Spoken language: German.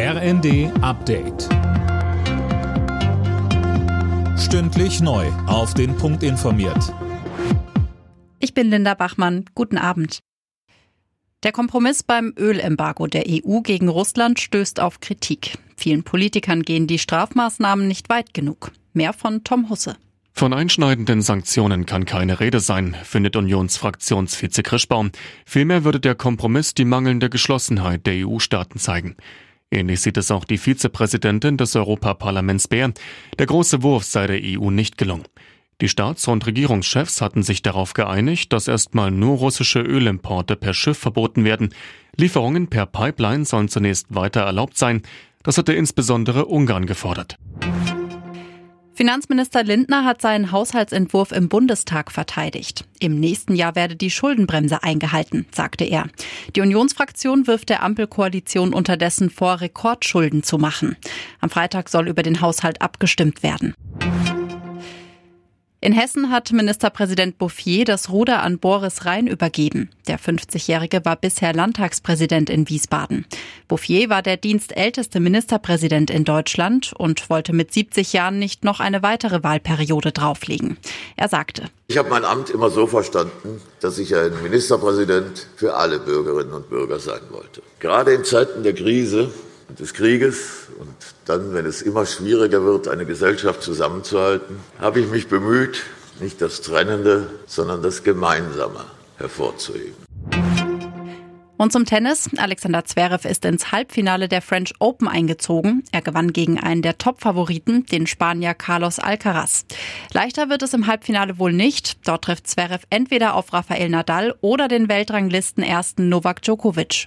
RND Update. Stündlich neu. Auf den Punkt informiert. Ich bin Linda Bachmann. Guten Abend. Der Kompromiss beim Ölembargo der EU gegen Russland stößt auf Kritik. Vielen Politikern gehen die Strafmaßnahmen nicht weit genug. Mehr von Tom Husse. Von einschneidenden Sanktionen kann keine Rede sein, findet Unionsfraktionsvize Krischbaum. Vielmehr würde der Kompromiss die mangelnde Geschlossenheit der EU-Staaten zeigen. Ähnlich sieht es auch die Vizepräsidentin des Europaparlaments Bär. Der große Wurf sei der EU nicht gelungen. Die Staats- und Regierungschefs hatten sich darauf geeinigt, dass erstmal nur russische Ölimporte per Schiff verboten werden. Lieferungen per Pipeline sollen zunächst weiter erlaubt sein. Das hatte insbesondere Ungarn gefordert. Finanzminister Lindner hat seinen Haushaltsentwurf im Bundestag verteidigt. Im nächsten Jahr werde die Schuldenbremse eingehalten, sagte er. Die Unionsfraktion wirft der Ampelkoalition unterdessen vor, Rekordschulden zu machen. Am Freitag soll über den Haushalt abgestimmt werden. In Hessen hat Ministerpräsident Bouffier das Ruder an Boris Rhein übergeben. Der 50-Jährige war bisher Landtagspräsident in Wiesbaden. Bouffier war der dienstälteste Ministerpräsident in Deutschland und wollte mit 70 Jahren nicht noch eine weitere Wahlperiode drauflegen. Er sagte, ich habe mein Amt immer so verstanden, dass ich ein Ministerpräsident für alle Bürgerinnen und Bürger sein wollte. Gerade in Zeiten der Krise des Krieges und dann, wenn es immer schwieriger wird, eine Gesellschaft zusammenzuhalten, habe ich mich bemüht, nicht das Trennende, sondern das Gemeinsame hervorzuheben. Und zum Tennis. Alexander Zverev ist ins Halbfinale der French Open eingezogen. Er gewann gegen einen der Top-Favoriten, den Spanier Carlos Alcaraz. Leichter wird es im Halbfinale wohl nicht. Dort trifft Zverev entweder auf Rafael Nadal oder den Weltranglistenersten Novak Djokovic.